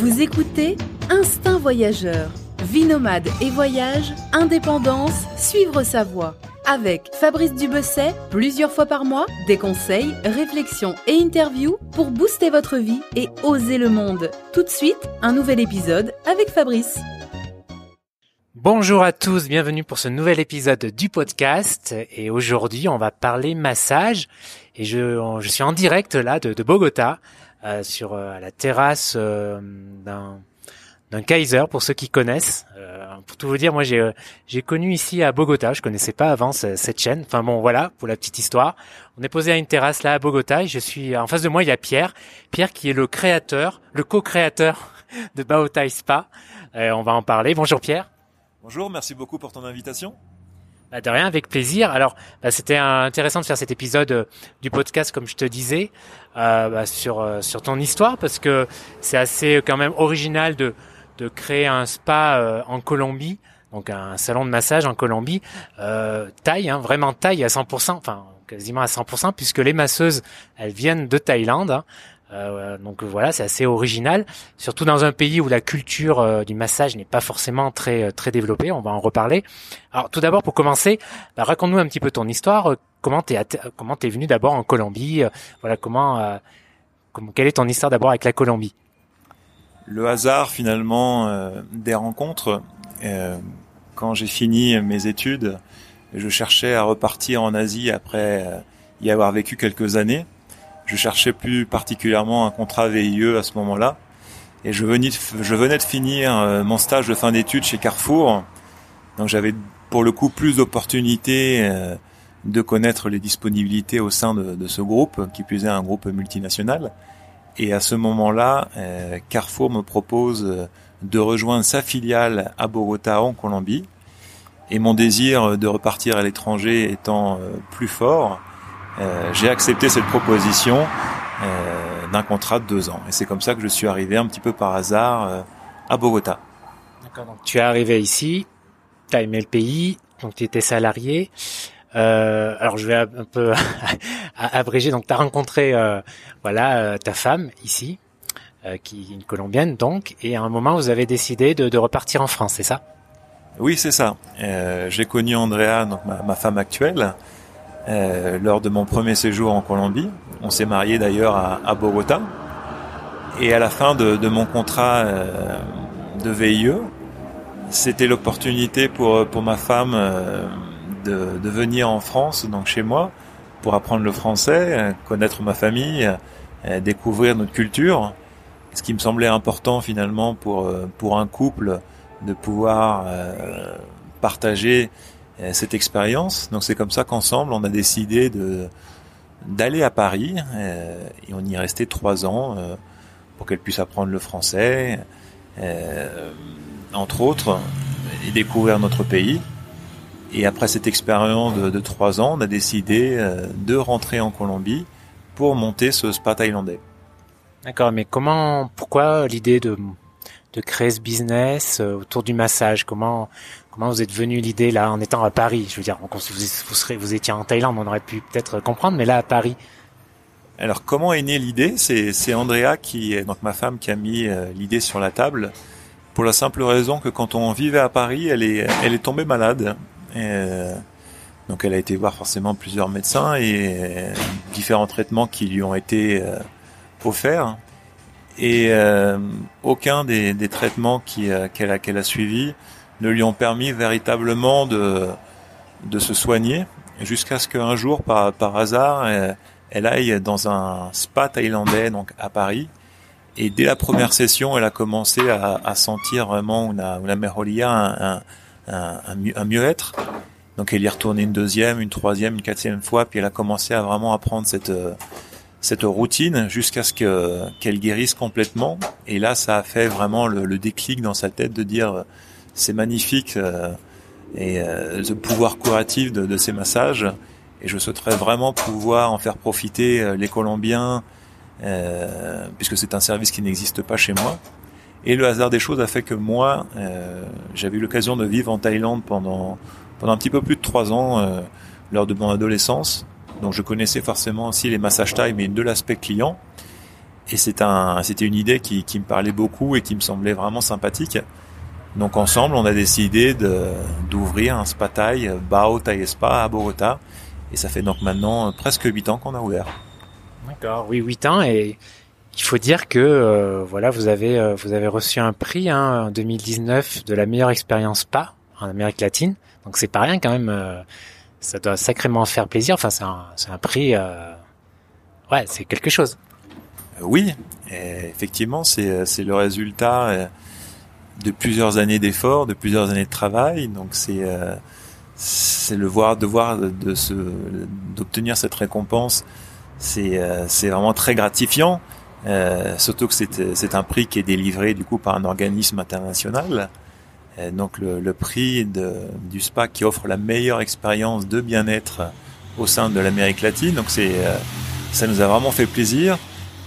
Vous écoutez Instinct Voyageur. Vie nomade et voyage, indépendance, suivre sa voie. Avec Fabrice Dubesset, plusieurs fois par mois, des conseils, réflexions et interviews pour booster votre vie et oser le monde. Tout de suite, un nouvel épisode avec Fabrice. Bonjour à tous, bienvenue pour ce nouvel épisode du podcast. Et aujourd'hui, on va parler massage. Et je, suis en direct là de, Bogota, sur euh, la terrasse euh, d'un d'un Kaiser pour ceux qui connaissent. Euh, pour tout vous dire, moi j'ai j'ai connu ici à Bogota, je connaissais pas avant cette chaîne. Enfin bon, voilà pour la petite histoire. On est posé à une terrasse là à Bogota et je suis en face de moi il y a Pierre, Pierre qui est le créateur, le co-créateur de Baotai Spa. on va en parler. Bonjour Pierre. Bonjour, merci beaucoup pour ton invitation. Bah de rien, avec plaisir. Alors, bah, c'était intéressant de faire cet épisode euh, du podcast, comme je te disais, euh, bah, sur euh, sur ton histoire, parce que c'est assez quand même original de de créer un spa euh, en Colombie, donc un salon de massage en Colombie, taille, hein, vraiment taille à 100%, enfin quasiment à 100%, puisque les masseuses, elles viennent de Thaïlande. Hein, euh, donc voilà, c'est assez original, surtout dans un pays où la culture euh, du massage n'est pas forcément très euh, très développée. On va en reparler. Alors tout d'abord, pour commencer, bah, raconte-nous un petit peu ton histoire. Comment t'es comment t'es venu d'abord en Colombie? Voilà comment, comment quelle est ton histoire d'abord avec la Colombie? Le hasard finalement des rencontres. quand j'ai fini mes études, je cherchais à repartir en Asie après y avoir vécu quelques années. Je cherchais plus particulièrement un contrat VIE à ce moment-là. Et je venais, de, finir euh, mon stage de fin d'études chez Carrefour. Donc j'avais pour le coup plus d'opportunités euh, de connaître les disponibilités au sein de, de, ce groupe, qui plus est un groupe multinational. Et à ce moment-là, euh, Carrefour me propose de rejoindre sa filiale à Bogota en Colombie. Et mon désir de repartir à l'étranger étant plus fort, euh, j'ai accepté cette proposition euh, d'un contrat de deux ans. Et c'est comme ça que je suis arrivé un petit peu par hasard euh, à Bogota. D'accord, donc tu es arrivé ici, tu as aimé le pays, donc tu étais salarié. Alors je vais un peu abréger. Donc tu as rencontré voilà ta femme ici, qui est une colombienne donc, et à un moment vous avez décidé de, de repartir en France, c'est ça? Oui, c'est ça. J'ai connu Andrea, donc ma, ma femme actuelle, euh, lors de mon premier séjour en Colombie. On s'est marié d'ailleurs à, Bogota. Et à la fin de, mon contrat euh, de VIE, c'était l'opportunité pour, pour ma femme euh, de, de, venir en France, donc chez moi, pour apprendre le français, connaître ma famille, découvrir notre culture. Ce qui me semblait important finalement pour, pour un couple de pouvoir partager cette expérience. Donc c'est comme ça qu'ensemble, on a décidé de d'aller à Paris euh, et on y est resté trois ans euh, pour qu'elle puisse apprendre le français, entre autres, et découvrir notre pays. Et après cette expérience de, de trois ans, on a décidé de rentrer en Colombie pour monter ce spa thaïlandais. D'accord, mais comment, pourquoi l'idée de de créer ce business autour du massage Comment Comment vous êtes venu l'idée là en étant à Paris? Je veux dire, vous, vous, étiez en Thaïlande, on aurait pu peut-être comprendre, mais là à Paris. Alors comment est née l'idée? C'est Andrea qui est donc ma femme qui a mis euh, l'idée sur la table pour la simple raison que quand on vivait à Paris, elle est elle tombée malade. Euh, donc elle a été voir forcément plusieurs médecins et euh, différents traitements qui lui ont été offerts. Et aucun des, des traitements qu'elle a, qu'elle a suivis ne lui ont permis véritablement de, de se soigner jusqu'à ce qu'un jour, par, par hasard, elle, aille dans un spa thaïlandais donc à Paris. Et dès la première session, elle a commencé à, à sentir vraiment une, une mejoria, un, un, un, un mieux-être. Donc elle y est retournée une deuxième, une troisième, une quatrième fois, puis elle a commencé à vraiment apprendre cette cette routine jusqu'à ce que qu'elle guérisse complètement. Et là, ça a fait vraiment le, le déclic dans sa tête de dire c'est magnifique euh, et euh, le pouvoir curatif de, de, ces massages. Et je souhaiterais vraiment pouvoir en faire profiter euh, les Colombiens, puisque c'est un service qui n'existe pas chez moi. Et le hasard des choses a fait que moi, j'avais eu l'occasion de vivre en Thaïlande pendant pendant un petit peu plus de trois ans lors de mon adolescence. Donc je connaissais forcément aussi les massages thaï, mais de l'aspect client. et c'était une idée qui, me parlait beaucoup et qui me semblait vraiment sympathique. Donc ensemble, on a décidé d'ouvrir un spa taille, Bao Thai Spa à Bogota. Et ça fait donc maintenant presque 8 ans qu'on a ouvert. D'accord, oui, 8 ans. Et il faut dire que euh, voilà, vous avez euh, vous avez reçu un prix hein, en 2019 de la meilleure expérience spa en Amérique latine. Donc c'est pas rien quand même. Euh, ça doit sacrément faire plaisir. Enfin, c'est un, c'est un prix. ouais, c'est quelque chose. Oui, effectivement, c'est c'est le résultat de plusieurs années d'efforts, de plusieurs années de travail. Donc c'est c'est le voir, de voir de, se d'obtenir cette récompense. C'est c'est vraiment très gratifiant. Euh, surtout que c'est c'est un prix qui est délivré du coup par un organisme international. Euh, donc le, le prix de, du spa qui offre la meilleure expérience de bien-être au sein de l'Amérique latine. Donc c'est euh, ça nous a vraiment fait plaisir.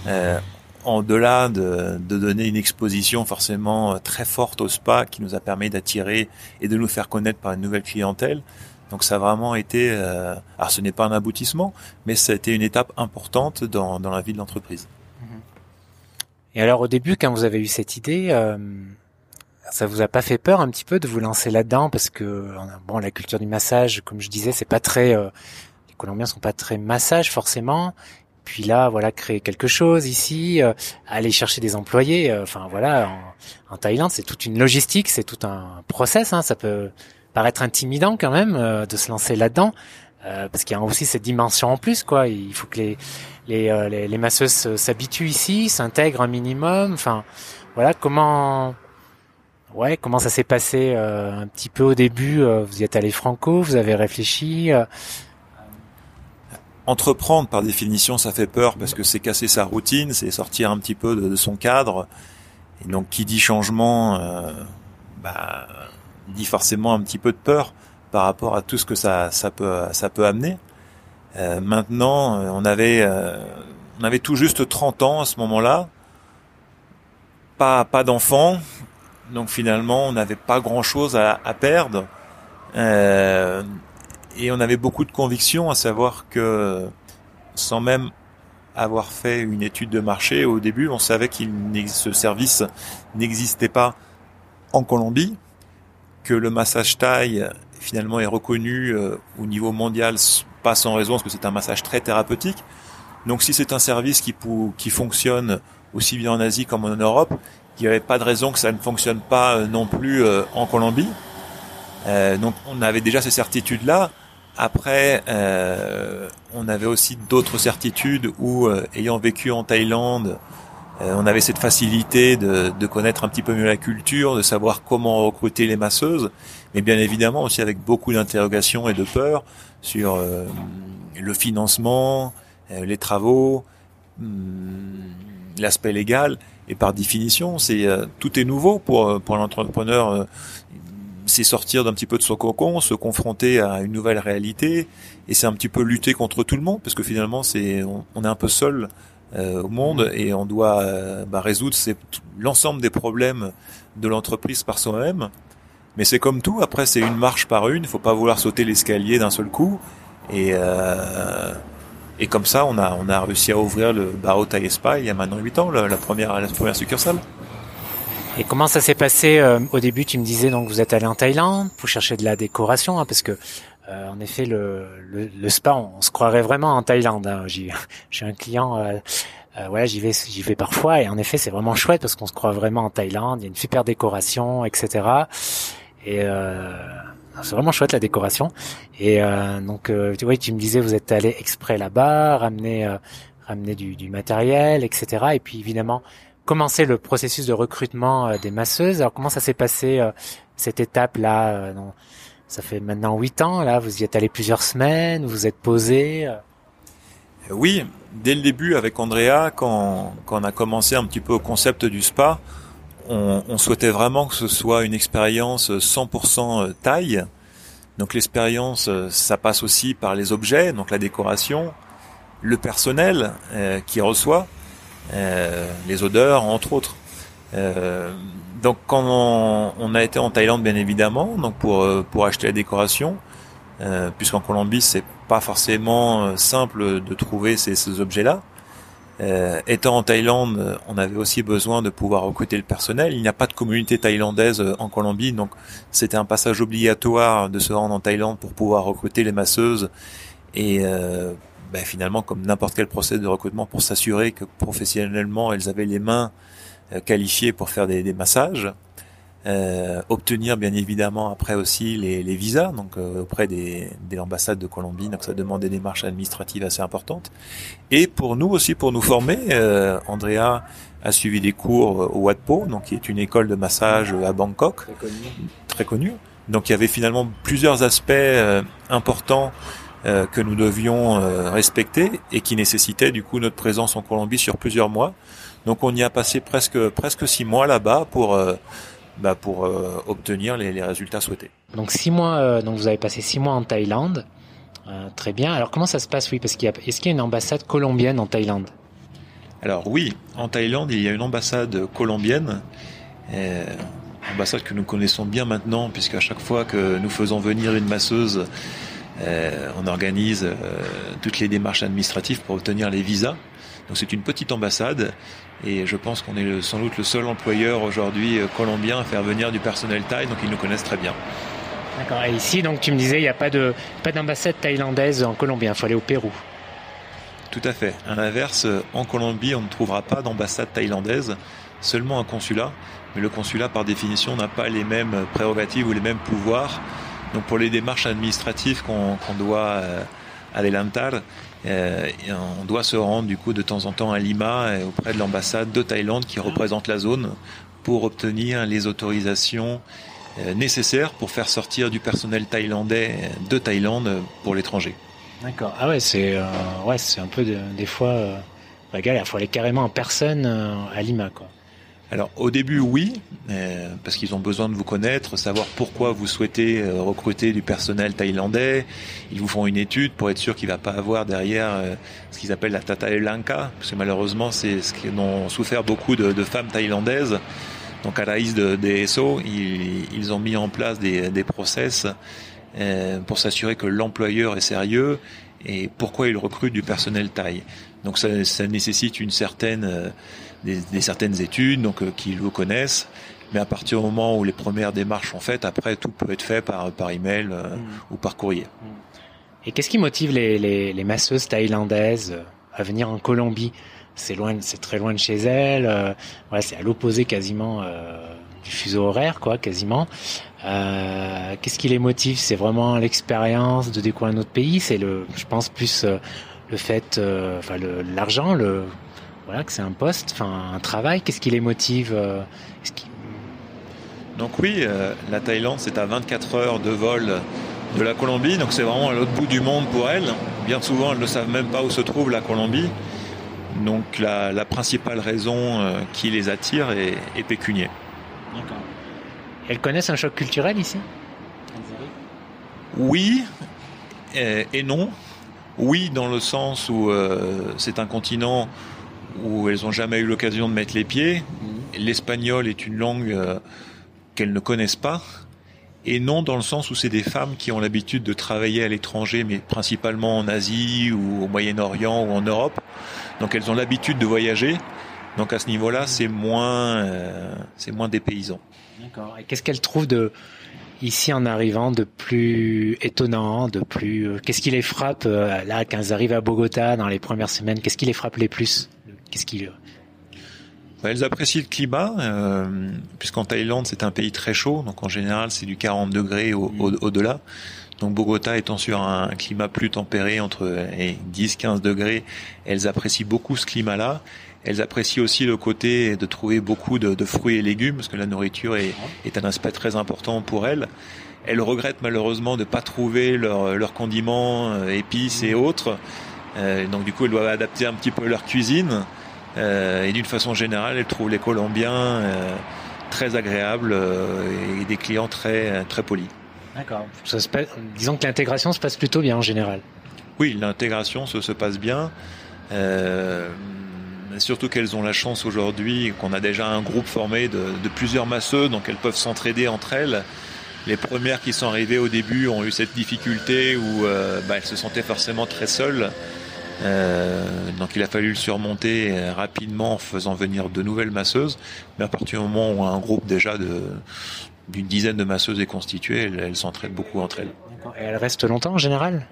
Euh, en delà de, de, donner une exposition forcément euh, très forte au spa qui nous a permis d'attirer et de nous faire connaître par une nouvelle clientèle. Donc ça a vraiment été, euh, alors ce n'est pas un aboutissement, mais ça a été une étape importante dans, dans la vie de l'entreprise. Et alors au début, quand vous avez eu cette idée, euh, ça vous a pas fait peur un petit peu de vous lancer là-dedans parce que bon, la culture du massage, comme je disais, c'est pas très, euh, les Colombiens sont pas très massage forcément. Puis là, voilà, créer quelque chose ici, euh, aller chercher des employés. Euh, enfin voilà, en, en Thaïlande, c'est toute une logistique, c'est tout un process. Hein, ça peut paraître intimidant quand même de se lancer là-dedans. parce qu'il y a aussi cette dimension en plus, quoi. Il faut que les, euh, les, les, masseuses s'habituent ici, s'intègrent un minimum. Enfin, voilà comment, ouais, comment ça s'est passé euh, un petit peu au début. Euh, vous y êtes allé franco, vous avez réfléchi. Entreprendre, par définition, ça fait peur parce que c'est casser sa routine, c'est sortir un petit peu de, son cadre. Et donc, qui dit changement, bah, dit forcément un petit peu de peur par rapport à tout ce que ça, ça peut, ça peut amener. Euh, maintenant, euh, on avait, euh, on avait tout juste 30 ans à ce moment-là, pas, pas d'enfants, donc finalement, on n'avait pas grand-chose à, à, perdre, et on avait beaucoup de convictions, à savoir que, sans même avoir fait une étude de marché au début, on savait qu'il ce service n'existait pas en Colombie, que le massage taille finalement est reconnu au niveau mondial pas sans raison, parce que c'est un massage très thérapeutique. Donc si c'est un service qui, qui fonctionne aussi bien en Asie comme en Europe, il n'y avait pas de raison que ça ne fonctionne pas euh, non plus euh, en Colombie. Euh, donc on avait déjà ces certitudes-là. Après, on avait aussi d'autres certitudes où, ayant vécu en Thaïlande, on avait cette facilité de, de, connaître un petit peu mieux la culture, de savoir comment recruter les masseuses, mais bien évidemment aussi avec beaucoup d'interrogations et de peurs sur euh, le financement, euh, les travaux, hum, l'aspect légal. Et par définition, c'est euh, tout est nouveau pour pour l'entrepreneur. c'est sortir d'un petit peu de son cocon, se confronter à une nouvelle réalité, et c'est un petit peu lutter contre tout le monde, parce que finalement, c'est on, est un peu seul au monde et on doit bah, résoudre l'ensemble des problèmes de l'entreprise par soi-même. Mais c'est comme tout, après c'est une marche par une, il faut pas vouloir sauter l'escalier d'un seul coup. Et, euh, et comme ça, on a, on a réussi à ouvrir le Barreau Thai Spa il y a maintenant 8 ans, la, première, la première succursale. Et comment ça s'est passé euh, Au début, tu me disais donc vous êtes allé en Thaïlande pour chercher de la décoration, hein, parce que euh, en effet, le, le, le spa, on, se croirait vraiment en Thaïlande. Hein. J'ai un client, euh, euh, voilà, j'y vais, j'y vais parfois, et en effet, c'est vraiment chouette parce qu'on se croit vraiment en Thaïlande. Il y a une super décoration, etc. Et euh, c'est vraiment chouette la décoration. Et euh, donc, euh, tu vois, tu me disais, vous êtes allé exprès là-bas, ramener, euh, ramener du, du, matériel, etc. Et puis évidemment, commencer le processus de recrutement euh, des masseuses. Alors, comment ça s'est passé euh, cette étape-là Ça fait maintenant huit ans. Là, vous y êtes allé plusieurs semaines. Vous êtes posé. Oui, dès le début avec Andrea, quand, quand on a commencé un petit peu au concept du spa, on, on, souhaitait vraiment que ce soit une expérience 100% euh, taille. Donc l'expérience, euh, ça passe aussi par les objets, donc la décoration, le personnel euh, qui reçoit, euh, les odeurs, entre autres. Euh, donc quand on, on, a été en Thaïlande, bien évidemment, donc pour pour acheter la décoration, puisqu'en Colombie c'est pas forcément simple de trouver ces, ces objets-là. Euh, étant en Thaïlande, on avait aussi besoin de pouvoir recruter le personnel. Il n'y a pas de communauté thaïlandaise en Colombie, donc c'était un passage obligatoire de se rendre en Thaïlande pour pouvoir recruter les masseuses et euh, ben, finalement comme n'importe quel procès de recrutement pour s'assurer que professionnellement elles avaient les mains euh, qualifiées pour faire des, des massages. Euh, obtenir bien évidemment après aussi les, les visas donc euh, auprès des, des, ambassades de Colombie donc ça demande des démarches administratives assez importantes. Et pour nous aussi pour nous former euh, Andrea a suivi des cours au Watpo donc qui est une école de massage à Bangkok. Très connu. très connue. Donc il y avait finalement plusieurs aspects euh, importants euh, que nous devions respecter et qui nécessitaient du coup notre présence en Colombie sur plusieurs mois. Donc on y a passé presque presque six mois là-bas pour bah, pour euh, obtenir les, les, résultats souhaités. Donc six mois, euh, donc vous avez passé six mois en Thaïlande. Euh, très bien. Alors comment ça se passe? Oui, parce qu'il y a, est-ce qu'il y a une ambassade colombienne en Thaïlande? Alors oui, en Thaïlande il y a une ambassade colombienne. Ambassade que nous connaissons bien maintenant, puisqu'à chaque fois que nous faisons venir une masseuse, on organise toutes les démarches administratives pour obtenir les visas. Donc c'est une petite ambassade et je pense qu'on est sans doute le seul employeur aujourd'hui euh, colombien à faire venir du personnel thaï, donc ils nous connaissent très bien. D'accord. Et ici, donc tu me disais, il n'y a pas de pas d'ambassade thaïlandaise en Colombie, il faut aller au Pérou. Tout à fait. À l'inverse, en Colombie, on ne trouvera pas d'ambassade thaïlandaise, seulement un consulat. Mais le consulat, par définition, n'a pas les mêmes prérogatives ou les mêmes pouvoirs. Donc pour les démarches administratives qu'on qu doit euh, adelantar, euh, on doit se rendre du coup de temps en temps à Lima auprès de l'ambassade de Thaïlande qui représente la zone pour obtenir les autorisations euh, nécessaires pour faire sortir du personnel thaïlandais de Thaïlande pour l'étranger. D'accord. Ah ouais, c'est euh, ouais, c'est un peu de, des fois euh, la galère. Il faut aller carrément en personne euh, à Lima, quoi. Alors au début oui, euh, parce qu'ils ont besoin de vous connaître, savoir pourquoi vous souhaitez euh, recruter du personnel thaïlandais. Ils vous font une étude pour être sûr qu'il ne va pas avoir derrière euh, ce qu'ils appellent la tata elanka, parce que malheureusement c'est ce qu'ont souffert beaucoup de, de, femmes thaïlandaises. Donc à la raïs de, SO, ils, ils, ont mis en place des, des process pour s'assurer que l'employeur est sérieux et pourquoi il recrute du personnel thaï. Donc ça, ça nécessite une certaine des, des, certaines études, donc euh, qui le connaissent. Mais à partir du moment où les premières démarches sont faites, après tout peut être fait par par email euh, mmh. ou par courrier. Et qu'est-ce qui motive les, les, les, masseuses thaïlandaises à venir en Colombie? C'est loin, c'est très loin de chez elles. Euh, c'est à l'opposé quasiment euh, du fuseau horaire, quoi, quasiment. Euh, qu'est-ce qui les motive? C'est vraiment l'expérience de découvrir un autre pays? C'est le, je pense plus le fait, enfin l'argent, le voilà, que c'est un poste, enfin un travail. Qu'est-ce qui les motive euh, qui... Donc oui, euh, la Thaïlande, c'est à 24 heures de vol de la Colombie, donc c'est vraiment à l'autre bout du monde pour elles. Bien souvent, elles ne savent même pas où se trouve la Colombie. Donc la, la principale raison euh, qui les attire est, est pécunier. D'accord. Elles connaissent un choc culturel ici? Oui et, et, non. Oui, dans le sens où euh, c'est un continent où elles n'ont jamais eu l'occasion de mettre les pieds. L'espagnol est une langue euh, qu'elles ne connaissent pas. Et non dans le sens où c'est des femmes qui ont l'habitude de travailler à l'étranger, mais principalement en Asie ou au Moyen-Orient ou en Europe. Donc elles ont l'habitude de voyager. Donc à ce niveau-là, c'est moins, euh, c'est moins des paysans. D'accord. Et qu'est-ce qu'elles trouvent de ici en arrivant de plus étonnant, de plus euh, qu'est-ce qui les frappe euh, là quand elles arrivent à Bogota dans les premières semaines Qu'est-ce qui les frappe les plus? Qu'est-ce qui bah, elles apprécient le climat, euh, puisqu'en Thaïlande c'est un pays très chaud, donc en général c'est du 40 degrés au, au, au-delà. Donc Bogota étant sur un climat plus tempéré, entre 10-15 degrés, elles apprécient beaucoup ce climat-là. Elles apprécient aussi le côté de trouver beaucoup de, de fruits et légumes, parce que la nourriture est, est, un aspect très important pour elles. Elles regrettent malheureusement de ne pas trouver leurs leur condiments, euh, épices et autres. Euh, donc du coup, elles doivent adapter un petit peu leur cuisine. Euh, et d'une façon générale, elles trouvent les Colombiens euh, très agréables et des clients très, très polis. D'accord. Disons que l'intégration se passe plutôt bien en général. Oui, l'intégration se, se, passe bien. Euh, surtout qu'elles ont la chance aujourd'hui qu'on a déjà un groupe formé de, de plusieurs masseux, donc elles peuvent s'entraider entre elles. Les premières qui sont arrivées au début ont eu cette difficulté où euh, bah, elles se sentaient forcément très seules. Euh, donc il a fallu le surmonter rapidement en faisant venir de nouvelles masseuses. Mais à partir du moment où un groupe déjà de d'une dizaine de masseuses est constitué, elles, elles s'entraident beaucoup entre elles. Et elles restent longtemps en général?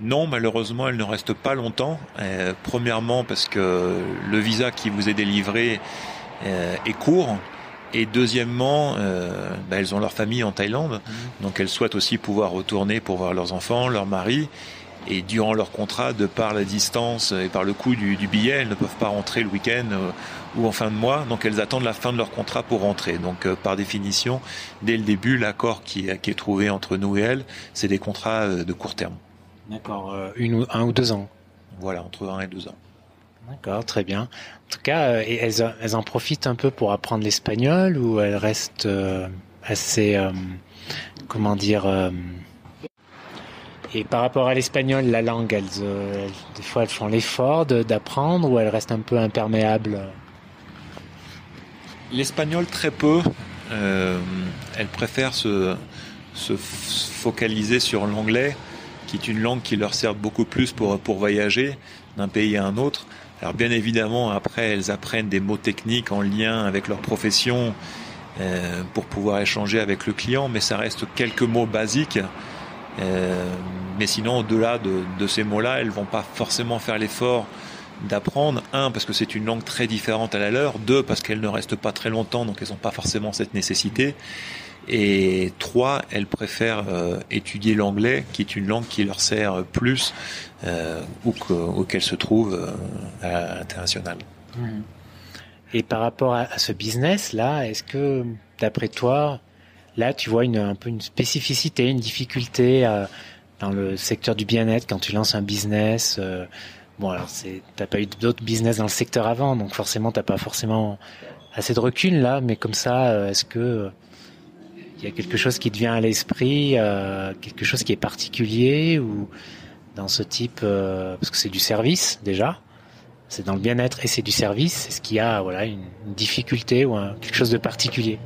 Non, malheureusement, elles ne restent pas longtemps. Euh, premièrement, parce que le visa qui vous est délivré euh, est court. Et deuxièmement, euh, bah, elles ont leur famille en Thaïlande, mmh. donc elles souhaitent aussi pouvoir retourner pour voir leurs enfants, leur mari. Et durant leur contrat, de par la distance et par le coût du, du billet, elles ne peuvent pas rentrer le week-end euh, ou en fin de mois. Donc elles attendent la fin de leur contrat pour rentrer. Donc euh, par définition, dès le début, l'accord qui, qui, est trouvé entre nous et elles, c'est des contrats euh, de court terme. D'accord, une un ou deux ans. Voilà, entre un et deux ans. D'accord, très bien. En tout cas, euh, elles, elles, en profitent un peu pour apprendre l'espagnol ou elles restent assez, comment dire, et par rapport à l'espagnol, la langue, elles, elles, des fois, elles font l'effort d'apprendre ou elles restent un peu imperméables? L'espagnol, très peu. elles préfèrent se, se focaliser sur l'anglais, qui est une langue qui leur sert beaucoup plus pour, pour voyager d'un pays à un autre. Alors bien évidemment, après, elles apprennent des mots techniques en lien avec leur profession euh, pour pouvoir échanger avec le client, mais ça reste quelques mots basiques. Euh, mais sinon, au-delà de, ces mots-là, elles vont pas forcément faire l'effort d'apprendre. Un, parce que c'est une langue très différente à la leur. Deux, parce qu'elles ne restent pas très longtemps, donc elles n'ont pas forcément cette nécessité. Et trois, elles préfèrent euh, étudier l'anglais, qui est une langue qui leur sert plus euh, où qu'elles se trouvent euh, à l'international. Mmh. Et par rapport à ce business-là, est-ce que, d'après toi, là, tu vois une, un peu une spécificité, une difficulté euh, dans le secteur du bien-être quand tu lances un business euh, Bon, alors t'as pas eu d'autres business dans le secteur avant, donc forcément t'as pas forcément assez de recul là. Mais comme ça, est-ce que il y a quelque chose qui te vient à l'esprit, euh, quelque chose qui est particulier ou dans ce type, euh, parce que c'est du service déjà, c'est dans le bien-être et c'est du service. Est-ce qu'il y a voilà une, difficulté ou quelque chose de particulier?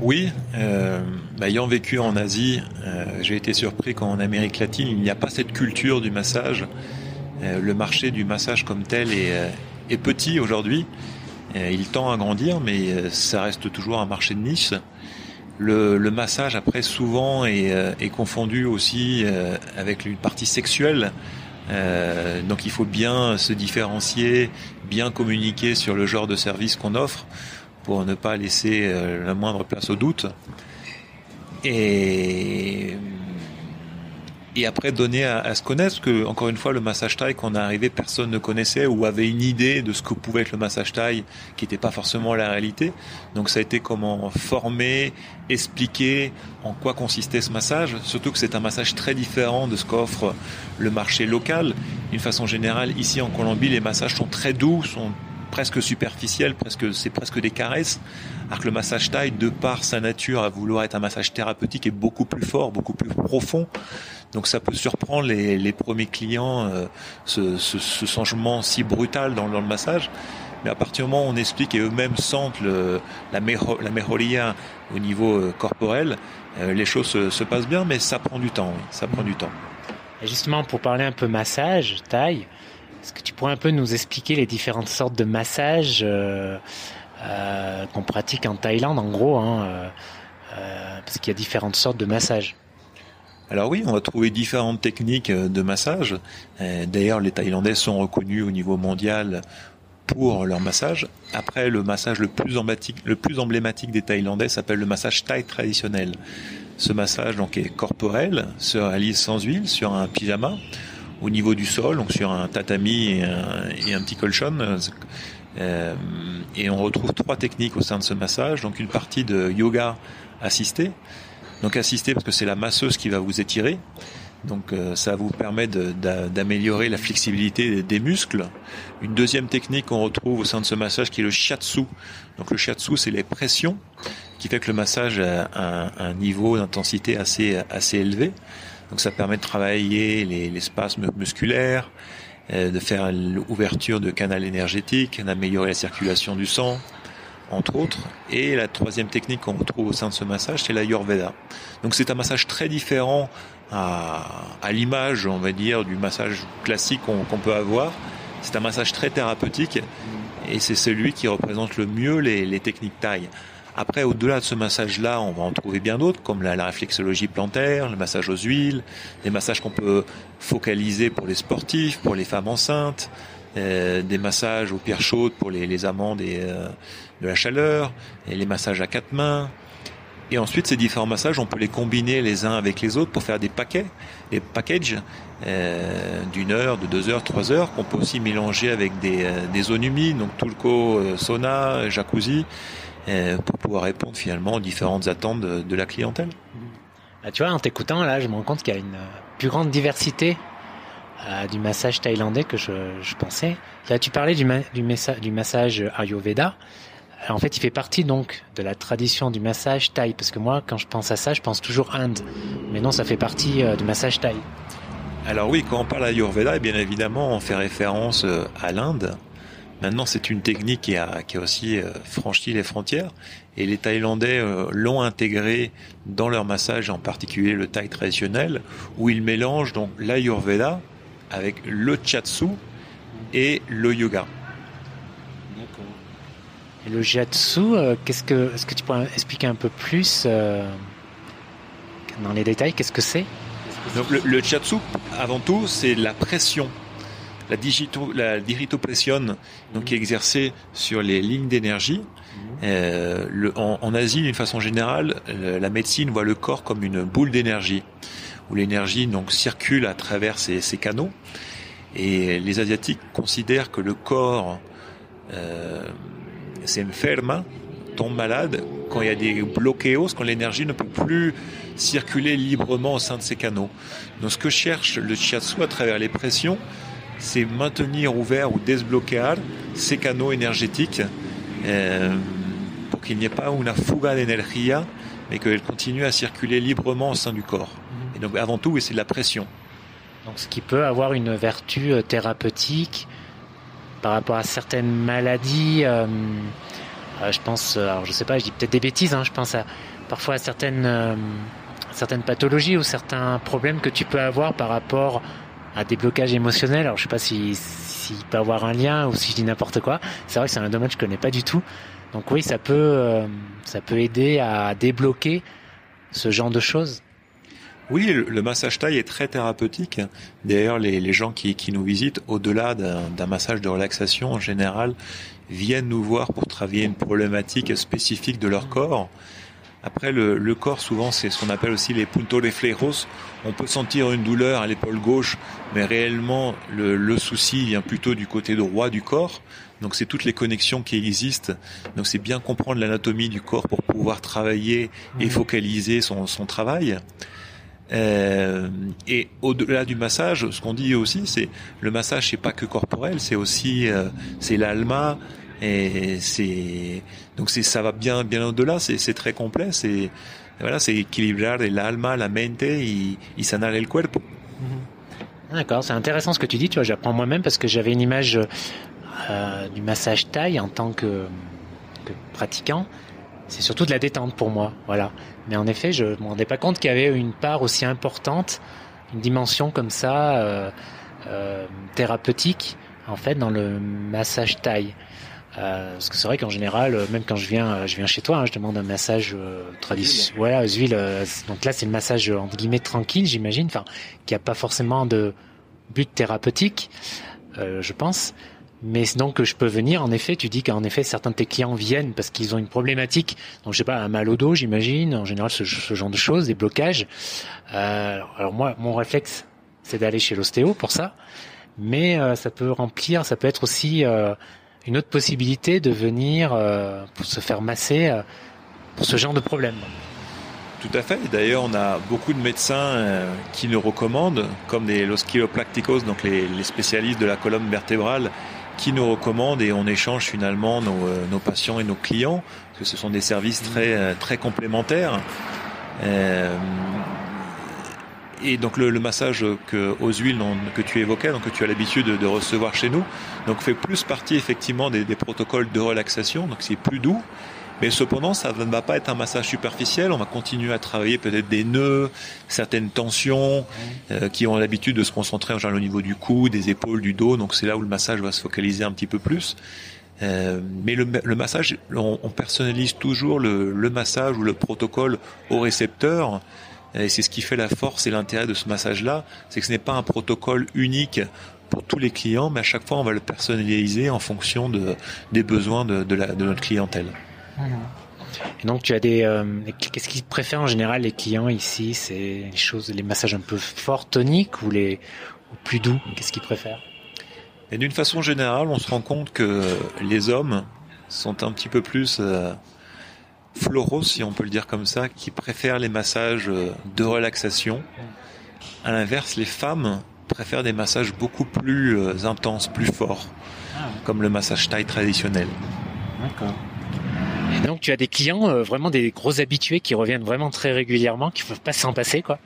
Oui, euh, bah, ayant vécu en Asie, euh, j'ai été surpris qu'en Amérique latine il n'y a pas cette culture du massage. Euh, le marché du massage comme tel est, euh, petit aujourd'hui. il tend à grandir, mais ça reste toujours un marché de niche. Le, le, massage après souvent est, est confondu aussi avec une partie sexuelle. Donc il faut bien se différencier, bien communiquer sur le genre de service qu'on offre pour ne pas laisser la moindre place au doute. Et et après donner à, à, se connaître, parce que encore une fois, le massage taille, quand on est arrivé, personne ne connaissait ou avait une idée de ce que pouvait être le massage taille, qui n'était pas forcément la réalité. Donc ça a été comment former, expliquer en quoi consistait ce massage, surtout que c'est un massage très différent de ce qu'offre le marché local. D'une façon générale, ici en Colombie, les massages sont très doux, sont presque superficiels, presque c'est presque des caresses, alors que le massage taille, de par sa nature à vouloir être un massage thérapeutique, est beaucoup plus fort, beaucoup plus profond. Donc ça peut surprendre les, premiers clients, euh, ce, changement si brutal dans, le massage. Mais à partir du moment où on explique et eux-mêmes sentent la, mejo, la mejoria au niveau euh, corporel, euh, les choses se, se, passent bien, mais ça prend du temps. Ça prend du temps. Justement, pour parler un peu massage, taille, est-ce que tu pourrais un peu nous expliquer les différentes sortes de massages euh, euh, qu'on pratique en Thaïlande, en gros, hein, euh, parce qu'il y a différentes sortes de massages? Alors oui, on va trouver différentes techniques de massage. D'ailleurs, les Thaïlandais sont reconnus au niveau mondial pour leur massage. Après, le massage le plus emblématique, le plus emblématique des Thaïlandais s'appelle le massage thaï traditionnel. Ce massage donc est corporel, se réalise sans huile sur un pyjama au niveau du sol, donc sur un tatami et un, et un petit colchon. Euh, et on retrouve trois techniques au sein de ce massage. Donc une partie de yoga assisté. Donc assisté parce que c'est la masseuse qui va vous étirer. Donc euh, ça vous permet d'améliorer la flexibilité des muscles. Une deuxième technique qu'on retrouve au sein de ce massage qui est le shiatsu. Donc le shiatsu c'est les pressions qui fait que le massage a un, un niveau d'intensité assez assez élevé. Donc ça permet de travailler les, les spasmes musculaires, euh, de faire l'ouverture de canal énergétique, d'améliorer la circulation du sang, entre autres. Et la troisième technique qu'on retrouve au sein de ce massage, c'est l'Ayurveda. Donc c'est un massage très différent à, l'image, on va dire, du massage classique qu'on peut avoir. C'est un massage très thérapeutique et c'est celui qui représente le mieux les, les techniques taille. Après, au-delà de ce massage-là, on va en trouver bien d'autres, comme la, réflexologie plantaire, le massage aux huiles, des massages qu'on peut focaliser pour les sportifs, pour les femmes enceintes, euh, des massages aux pierres chaudes pour les, les amants des, euh, de la chaleur, et les massages à quatre mains. Et ensuite, ces différents massages, on peut les combiner les uns avec les autres pour faire des paquets, des packages euh, d'une heure, de deux heures, trois heures, qu'on peut aussi mélanger avec des, euh, des zones humides, donc Tulco, euh, sauna, jacuzzi, pour pouvoir répondre finalement aux différentes attentes de, de la clientèle. Bah, tu vois, en t'écoutant, là, je me rends compte qu'il y a une plus grande diversité euh, du massage thaïlandais que je, je pensais. Là, tu parlais du, ma du, du massage Ayurveda. En fait, il fait partie donc de la tradition du massage thaï, parce que moi, quand je pense à ça, je pense toujours Inde. Mais non, ça fait partie euh, du massage thaï. Alors oui, quand on parle Ayurveda, bien évidemment, on fait référence euh, à l'Inde. Maintenant, c'est une technique qui a, qui a aussi euh, franchi les frontières, et les Thaïlandais l'ont intégré dans leur massage, en particulier le thaï traditionnel, où ils mélangent donc l'Ayurveda avec le Chatsu et le yoga. Et le Jatsu, euh, qu'est-ce que, est-ce que tu pourrais expliquer un peu plus euh, dans les détails Qu'est-ce que c'est? Donc le, le Jatsu, avant tout, c'est la pression, la, digito, la diritopression, donc qui est exercée sur les lignes d'énergie. Euh, le, en, en, Asie, d'une façon générale, le, la médecine voit le corps comme une boule d'énergie, où l'énergie donc circule à travers ces, ces, canaux. Et les Asiatiques considèrent que le corps euh, s'enferma, tombe malade, quand il y a des bloqueos, quand l'énergie ne peut plus circuler librement au sein de ces canaux. Donc ce que cherche le shiatsu à travers les pressions, c'est maintenir ouvert ou débloquer ces canaux énergétiques euh, pour qu'il n'y ait pas une fuga d'energia, mais qu'elle continue à circuler librement au sein du corps. Et donc avant tout, c'est de la pression. Donc ce qui peut avoir une vertu euh, thérapeutique, par rapport à certaines maladies. Euh, euh, je pense, alors je sais pas, je dis peut-être des bêtises. Hein, je pense à parfois à certaines certaines pathologies ou certains problèmes que tu peux avoir par rapport à des blocages. Alors je sais pas si s'il peut avoir un lien ou si je dis n'importe quoi. C'est vrai que c'est un domaine que je connais pas du tout. Donc oui, ça peut euh, ça peut aider à débloquer ce genre de choses. Oui, le massage taille est très thérapeutique. D'ailleurs, les, gens qui nous visitent, au-delà d'un massage de relaxation en général, viennent nous voir pour travailler une problématique spécifique de leur corps. Après, le, le corps, souvent, c'est ce qu'on appelle aussi les puntos reflejos. On peut sentir une douleur à l'épaule gauche, mais réellement, le, le, souci vient plutôt du côté droit du corps. Donc, c'est toutes les connexions qui existent. Donc, c'est bien comprendre l'anatomie du corps pour pouvoir travailler et focaliser son, son travail. Euh, et au-delà du massage, ce qu'on dit aussi, c'est le massage, c'est pas que corporel, c'est aussi euh, c'est l'alma et c'est donc ça va bien bien au-delà, c'est très complet, c'est voilà, c'est équilibrar l'alma, la mente y, y sanar el cuerpo. D'accord, c'est intéressant ce que tu dis, tu vois, j'apprends moi-même parce que j'avais une image euh, du massage taille en tant que, pratiquant c'est surtout de la détente pour moi, voilà. Mais en effet, je me rendais pas compte qu'il y avait une part aussi importante, une dimension comme ça euh, euh, thérapeutique en fait dans le massage taille. Euh, parce que c'est vrai qu'en général, même quand je viens, je viens chez toi, hein, je demande un massage euh, traditionnel. Voilà, aux huiles. donc là, c'est le massage entre guillemets tranquille, j'imagine, enfin, qui a pas forcément de but thérapeutique, je pense. Mais donc je peux venir, en effet, tu dis qu'en effet certains de tes clients viennent parce qu'ils ont une problématique, donc je sais pas, un mal au dos j'imagine, en général ce, ce, genre de choses, des blocages. Euh, alors moi, mon réflexe, c'est d'aller chez l'ostéo pour ça, mais euh, ça peut remplir, ça peut être aussi euh, une autre possibilité de venir euh, pour se faire masser euh, pour ce genre de problème. Tout à fait. D'ailleurs, on a beaucoup de médecins euh, qui nous recommandent, comme des los chiropracticos, donc les, les spécialistes de la colonne vertébrale, qui nous recommandent et on échange finalement nos, nos, patients et nos clients, parce que ce sont des services très, euh, très complémentaires. Et donc le, le, massage que, aux huiles que tu évoquais, donc que tu as l'habitude de, de, recevoir chez nous, donc fait plus partie effectivement des, des protocoles de relaxation, donc c'est plus doux. Mais cependant, ça ne va pas être un massage superficiel. On va continuer à travailler peut-être des nœuds, certaines tensions euh, qui ont l'habitude de se concentrer en général au niveau du cou, des épaules, du dos. Donc c'est là où le massage va se focaliser un petit peu plus. Euh, mais le, massage, on, personnalise toujours le, le, massage ou le protocole au récepteur. Et c'est ce qui fait la force et l'intérêt de ce massage-là, c'est que ce n'est pas un protocole unique pour tous les clients, mais à chaque fois on va le personnaliser en fonction de, des besoins de, de, la, de notre clientèle. Et donc tu as des euh, qu'est-ce qu'ils préfèrent en général les clients ici? C'est les choses, les massages un peu forts, toniques ou les ou plus doux? Qu'est-ce qu'ils préfèrent? Et d'une façon générale, on se rend compte que les hommes sont un petit peu plus euh, floraux, si on peut le dire comme ça, qui préfèrent les massages de relaxation. À l'inverse, les femmes préfèrent des massages beaucoup plus euh, intenses, plus forts, ah comme le massage taille traditionnel. D'accord. Et donc tu as des clients, euh, vraiment des gros habitués qui reviennent vraiment très régulièrement, qui ne peuvent pas s'en passer, quoi.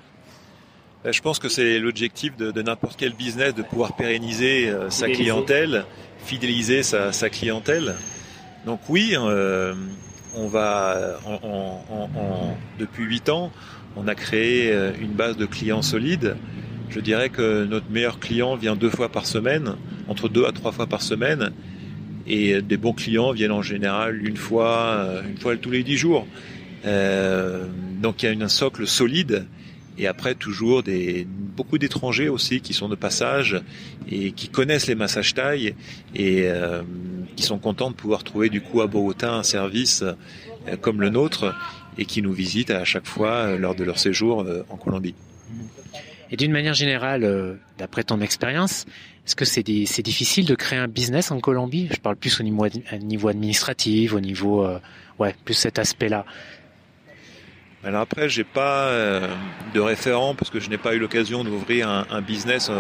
Ben, je pense que c'est l'objectif de, n'importe quel business de pouvoir pérenniser euh, sa clientèle, fidéliser sa, clientèle. Donc oui, on va depuis 8 ans, on a créé une base de clients solides je dirais que notre meilleur client vient deux fois par semaine, entre deux à trois fois par semaine. Et des bons clients viennent en général une fois, euh, une fois tous les dix jours. Euh, donc il y a un socle solide. Et après, toujours des, beaucoup d'étrangers aussi qui sont de passage et qui connaissent les massages taille et euh, qui sont contents de pouvoir trouver du coup à Bogota un service comme le nôtre et qui nous visitent à chaque fois lors de leur séjour en Colombie. Et d'une manière générale, euh, d'après ton expérience, est-ce que c'est difficile de créer un business en Colombie? Je parle plus au niveau, niveau administratif, au niveau, euh, ouais, plus cet aspect-là. Alors après, j'ai pas euh, de référent parce que je n'ai pas eu l'occasion d'ouvrir un, business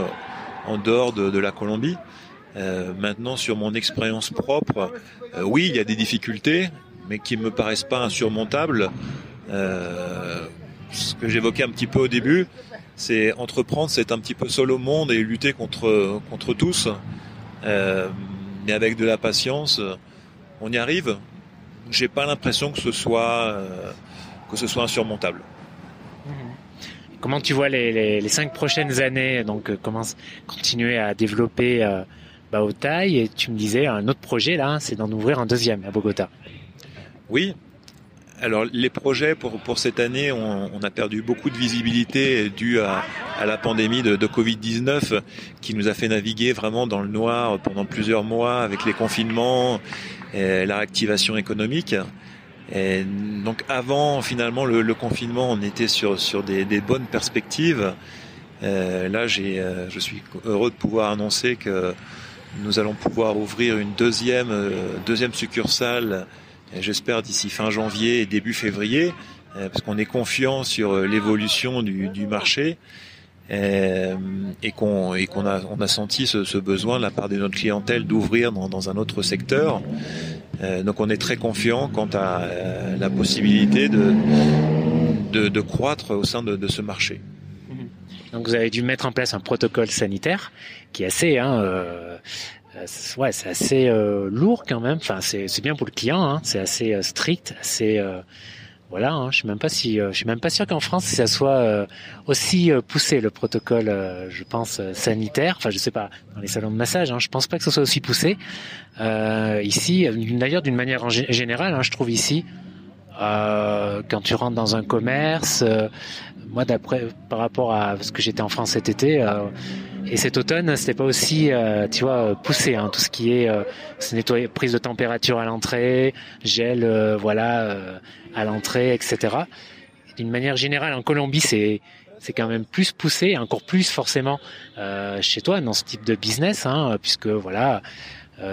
en dehors de, la Colombie. maintenant, sur mon expérience propre, oui, il y a des difficultés, mais qui me paraissent pas insurmontables. ce que j'évoquais un petit peu au début, c'est entreprendre, c'est un petit peu seul au monde et lutter contre contre tous. Euh, mais avec de la patience, on y arrive. J'ai pas l'impression que ce soit euh, que ce soit insurmontable. Comment tu vois les, les, cinq prochaines années Donc, euh, comment continuer à développer euh, Et tu me disais un autre projet là, c'est d'en ouvrir un deuxième à Bogota. Oui, alors les projets pour, pour cette année, on, on a perdu beaucoup de visibilité dû à, à la pandémie de, de Covid-19 qui nous a fait naviguer vraiment dans le noir pendant plusieurs mois avec les confinements, et la réactivation économique. Et donc avant finalement le, le, confinement, on était sur, sur des, des bonnes perspectives. Euh, là, j'ai, euh, je suis heureux de pouvoir annoncer que nous allons pouvoir ouvrir une deuxième, euh, deuxième succursale j'espère d'ici fin janvier et début février, euh, parce qu'on est confiant sur euh, l'évolution du, du, marché euh, et qu'on et qu'on a on a senti ce, ce, besoin de la part de notre clientèle d'ouvrir dans, dans, un autre secteur. Donc on est très confiant quant à la possibilité de, de, de croître au sein de, de, ce marché. Donc vous avez dû mettre en place un protocole sanitaire qui est assez hein, euh, ouais, c'est assez euh, lourd quand même. Enfin, c'est bien pour le client. Hein. C'est assez euh, strict, assez voilà. Hein. Je suis même pas si, je suis même pas sûr qu'en France ça soit aussi poussé le protocole. je pense sanitaire. Enfin, je sais pas dans les salons de massage. Hein, je pense pas que ce soit aussi poussé ici. D'ailleurs, d'une manière générale, hein, je trouve ici. quand tu rentres dans un commerce, moi d'après par rapport à ce que j'étais en France cet été, et cet automne, c'était pas aussi, euh, tu vois, poussé. Hein, tout ce qui est euh, nettoyer, prise de température à l'entrée, gel, euh, voilà, euh, à l'entrée, etc. D'une manière générale, en Colombie, c'est c'est quand même plus poussé, encore plus forcément chez toi dans ce type de business, hein, puisque voilà, euh,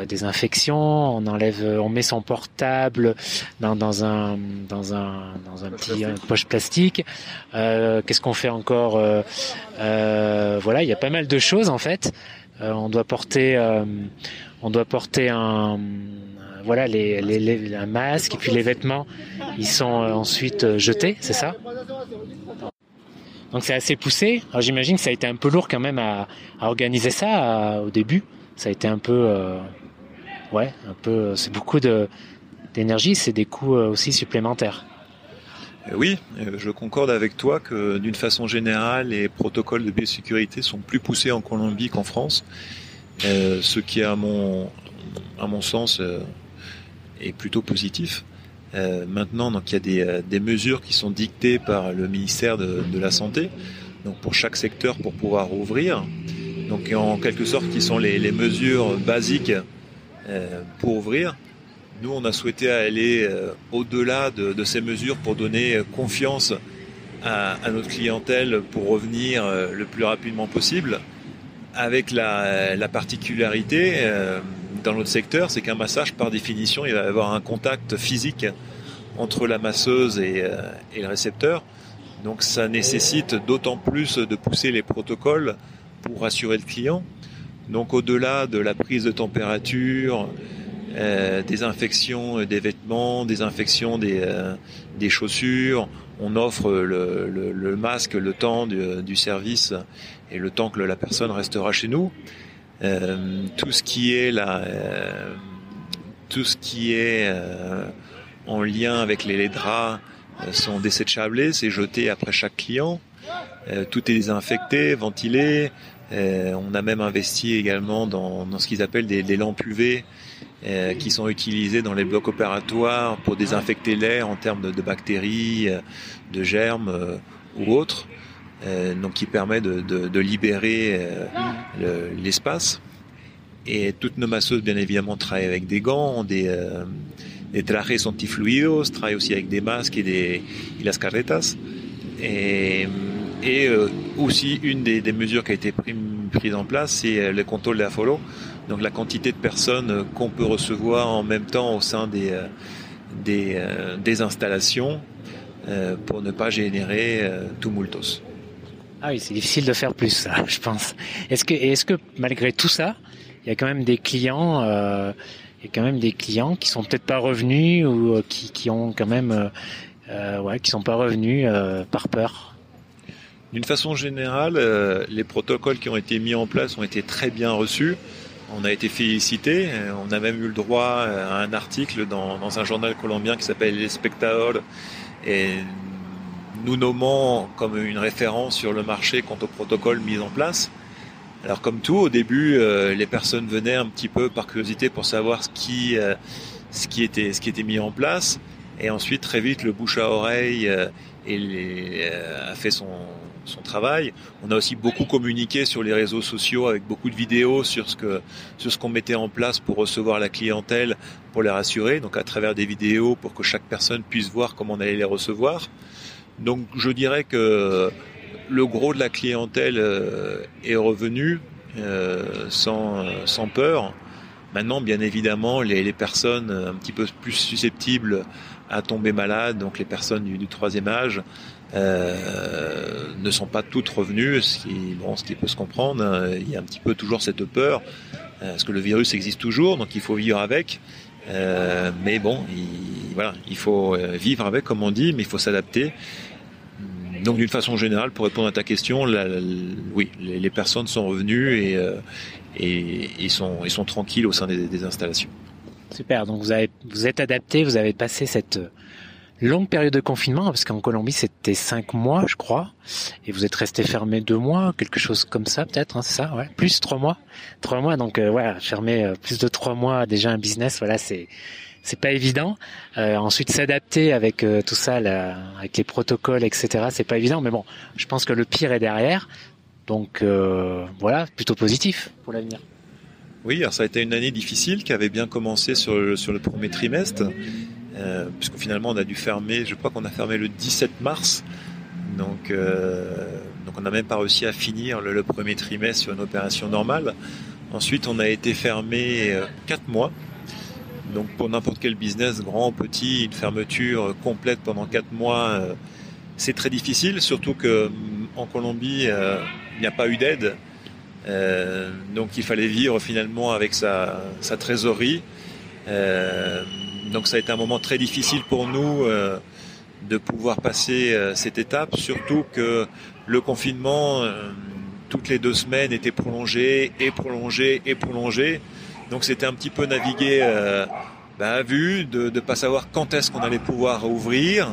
des infections, on enlève, on met son portable dans, dans un dans un dans un petit poche plastique. Euh, Qu'est-ce qu'on fait encore euh, euh, Voilà, il y a pas mal de choses en fait. Euh, on doit porter on doit porter un voilà les, les, les, un masque et puis les vêtements ils sont ensuite jetés, c'est ça? Donc c'est assez poussé. Alors j'imagine que ça a été un peu lourd quand même à, à organiser ça au début ça a été un peu, euh, ouais, un peu, c'est beaucoup d'énergie, c'est des coûts aussi supplémentaires. Oui, je concorde avec toi que d'une façon générale, les protocoles de biosécurité sont plus poussés en Colombie qu'en France, ce qui, à mon, à mon sens, est plutôt positif. Euh, maintenant, donc il y a des, euh, des, mesures qui sont dictées par le ministère de, de, la Santé, donc pour chaque secteur pour pouvoir ouvrir. Donc en quelque sorte, qui sont les, les mesures basiques euh, pour ouvrir. Nous, on a souhaité aller euh, au-delà de, de, ces mesures pour donner confiance à, à notre clientèle pour revenir le plus rapidement possible, avec la, la particularité dans notre secteur, c'est qu'un massage, par définition, il va avoir un contact physique entre la masseuse et, euh, et le récepteur. Donc ça nécessite d'autant plus de pousser les protocoles pour rassurer le client. Donc au-delà de la prise de température, euh, des infections des vêtements, des infections des, euh, des chaussures, on offre le, le, masque le temps du, service et le temps que la personne restera chez nous. Euh, tout ce qui est là, euh, tout ce qui est euh, en lien avec les, les draps sont déséchablés, c'est jeté après chaque client. tout est désinfecté, ventilé. On a même investi également dans, ce qu'ils appellent des, lampes UV qui sont utilisées dans les blocs opératoires pour désinfecter l'air en termes de, bactéries, de germes ou autres. Euh, donc qui permet de, libérer euh, l'espace. Et toutes nos masseuses, bien évidemment, travaillent avec des gants, des, euh, des trajes antifluidos, travaillent aussi avec des masques et des las carretas. Et, et euh, aussi, une des, des, mesures qui a été prise, en place, c'est le contrôle de l'aforo. Donc la quantité de personnes qu'on peut recevoir en même temps au sein des, des, des installations pour ne pas générer tumultos. Ah oui, c'est difficile de faire plus, ça, je pense. Est-ce que, est-ce que malgré tout ça, il y a quand même des clients, euh, il y a quand même des clients qui sont peut-être pas revenus ou euh, qui, qui ont quand même, euh, euh, ouais, qui sont pas revenus euh, par peur? D'une façon générale, euh, les protocoles qui ont été mis en place ont été très bien reçus. On a été félicité. On a même eu le droit à un article dans, un journal colombien qui s'appelle Les et nous nommons comme une référence sur le marché quant au protocole mis en place. Alors comme tout, au début, euh, les personnes venaient un petit peu par curiosité pour savoir ce qui, euh, était, mis en place. Et ensuite, très vite, le bouche à oreille euh, a fait son, son travail. On a aussi beaucoup communiqué sur les réseaux sociaux avec beaucoup de vidéos sur ce qu'on mettait en place pour recevoir la clientèle, pour les rassurer. Donc à travers des vidéos pour que chaque personne puisse voir comment on allait les recevoir. Donc je dirais que le gros de la clientèle euh, est revenu euh, sans, peur. Maintenant, bien évidemment, les, personnes un petit peu plus susceptibles à tomber malades, donc les personnes du troisième âge, euh, ne sont pas toutes revenues, ce qui, bon, ce qui peut se comprendre. Il y a un petit peu toujours cette peur, parce que le virus existe toujours, donc il faut vivre avec. Euh, mais bon, il, voilà, il faut vivre avec, comme on dit, mais il faut s'adapter. Donc d'une façon générale, pour répondre à ta question, la, la, oui, les, les, personnes sont revenues et, euh, et, sont, sont tranquilles au sein des, des, installations. Super, donc vous, avez, vous êtes adapté, vous avez passé cette longue période de confinement, parce qu'en Colombie c'était cinq mois, je crois, et vous êtes resté fermé deux mois, quelque chose comme ça peut-être, hein, c'est ça, ouais, plus trois mois, trois mois, donc euh, ouais, fermé euh, plus de trois mois déjà un business, voilà, c'est c'est pas évident. Euh, ensuite, s'adapter avec euh, tout ça, là, avec les protocoles, etc. C'est pas évident, mais bon, je pense que le pire est derrière. Donc euh, voilà, plutôt positif pour l'avenir. Oui, alors ça a été une année difficile qui avait bien commencé sur sur le premier trimestre, euh, puisque finalement on a dû fermer, je crois qu'on a fermé le 17 mars, donc, euh, donc on n'a même pas réussi à finir le, premier trimestre sur une opération normale. Ensuite, on a été fermé euh, 4 mois, donc pour n'importe quel business, grand, petit, une fermeture complète pendant quatre mois, euh, c'est très difficile, surtout que en Colombie, euh, il n'y a pas eu d'aide. Euh, donc il fallait vivre finalement avec sa, sa trésorerie. Euh, donc ça a été un moment très difficile pour nous euh, de pouvoir passer cette étape, surtout que le confinement, toutes les deux semaines, était prolongé et prolongé et prolongé. Donc c'était un petit peu naviguer euh, bah, vu de ne pas savoir quand est-ce qu'on allait pouvoir ouvrir.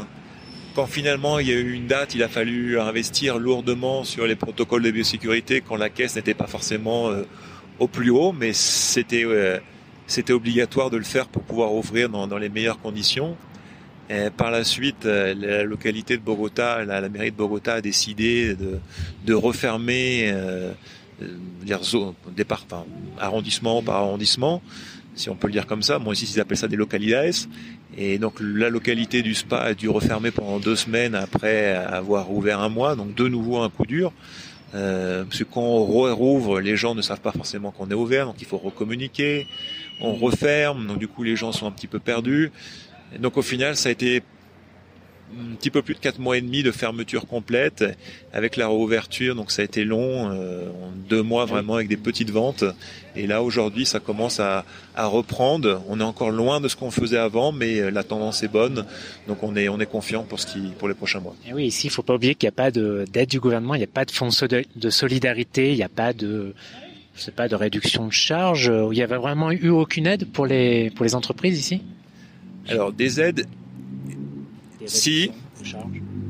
Quand finalement il y a eu une date, il a fallu investir lourdement sur les protocoles de biosécurité quand la caisse n'était pas forcément euh, au plus haut, mais c'était euh, c'était obligatoire de le faire pour pouvoir ouvrir dans, dans les meilleures conditions. Et par la suite, euh, la localité de Bogota, la, mairie de Bogota a décidé de, de refermer euh, dire départ, enfin, arrondissement par arrondissement, si on peut le dire comme ça. Moi ici, ils appellent ça des localidades. Et donc la localité du spa a dû refermer pendant deux semaines après avoir ouvert un mois, donc de nouveau un coup dur. Euh, parce que quand on rouvre, les gens ne savent pas forcément qu'on est ouvert, donc il faut recommuniquer. On referme, donc du coup les gens sont un petit peu perdus. Donc au final, ça a été un petit peu plus de quatre mois et demi de fermeture complète avec la réouverture. Donc ça a été long, euh, deux mois vraiment avec des petites ventes. Et là aujourd'hui, ça commence à, reprendre. On est encore loin de ce qu'on faisait avant, mais euh, la tendance est bonne. Donc on est on confiant pour ce qui pour les prochains mois. Et oui, ici, il faut pas oublier qu'il n'y a pas d'aide du gouvernement, il n'y a pas de fonds de solidarité, il n'y a pas de je sais pas de réduction de charges. Il y avait vraiment eu aucune aide pour les pour les entreprises ici? Alors des aides si,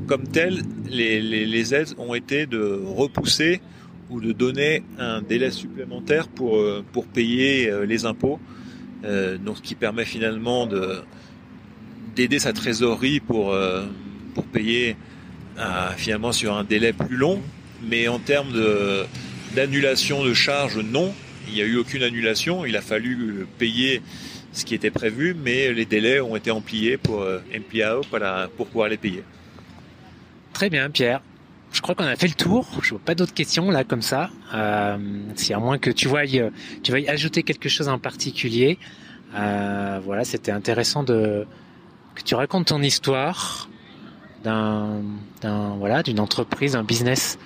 comme tel, les, les, les, aides ont été de repousser ou de donner un délai supplémentaire pour, euh, pour payer euh, les impôts, euh, donc ce qui permet finalement de d'aider sa trésorerie pour, pour payer finalement sur un délai plus long, mais en termes de d'annulation de charges, non, il n'y a eu aucune annulation, il a fallu payer ce qui était prévu, mais les délais ont été ampliés pour euh, pour pouvoir les payer. Très bien, Pierre. Je crois qu'on a fait le tour. Je vois pas d'autres questions là comme ça. Euh, si à moins que tu veuilles, tu veuilles ajouter quelque chose en particulier. Euh, voilà, c'était intéressant de que tu racontes ton histoire d'un, d'un voilà, d'une entreprise, un business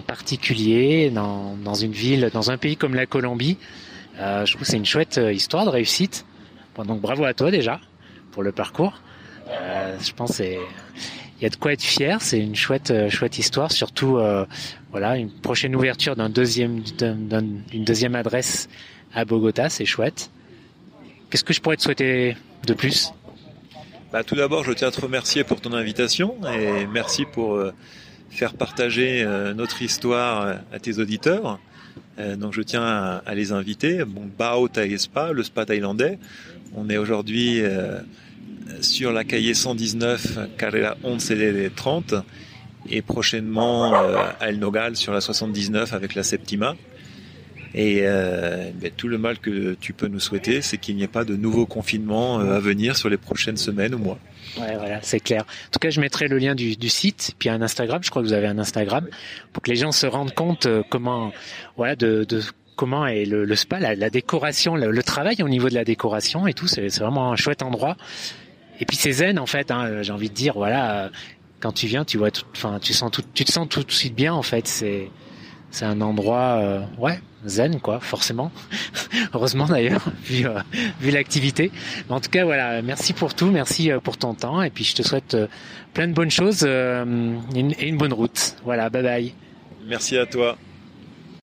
particulier dans, dans une ville, dans un pays comme la Colombie. Euh, je trouve que c'est une chouette euh, histoire de réussite donc bravo à toi déjà pour le parcours. Euh, je pense il y a de quoi être fier. C'est une chouette chouette histoire, surtout voilà une prochaine ouverture d'un deuxième d'une deuxième adresse à Bogota, c'est chouette. Qu'est-ce que je pourrais te souhaiter de plus? Bah, tout d'abord, je tiens à te remercier pour ton invitation et merci pour faire partager notre histoire à tes auditeurs. donc je tiens à, les inviter. Bon, Bao Thai Spa, le spa thaïlandais, on est aujourd'hui euh, sur la cahier 119, Carrera 11 CD 30, et prochainement euh, à El Nogal sur la 79 avec la Septima. Et euh, ben, tout le mal que tu peux nous souhaiter, c'est qu'il n'y ait pas de nouveaux confinements à venir sur les prochaines semaines ou mois. Ouais, voilà, c'est clair. En tout cas, je mettrai le lien du, site, puis un Instagram. Je crois que vous avez un Instagram, pour que les gens se rendent compte comment, voilà, de, comment est le, spa, la, décoration, le, travail au niveau de la décoration et tout, c'est vraiment un chouette endroit. Et puis c'est zen en fait, hein, j'ai envie de dire, voilà, quand tu viens, tu vois, enfin, tu sens tout, tu te sens tout de suite bien en fait. C'est c'est un endroit, euh, ouais, zen quoi, forcément. Heureusement d'ailleurs, vu euh, vu l'activité. en tout cas, voilà, merci pour tout, merci euh, pour ton temps, et puis je te souhaite plein de bonnes choses et une bonne route. Voilà, bye bye. Merci à toi.